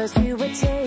Cause we were taking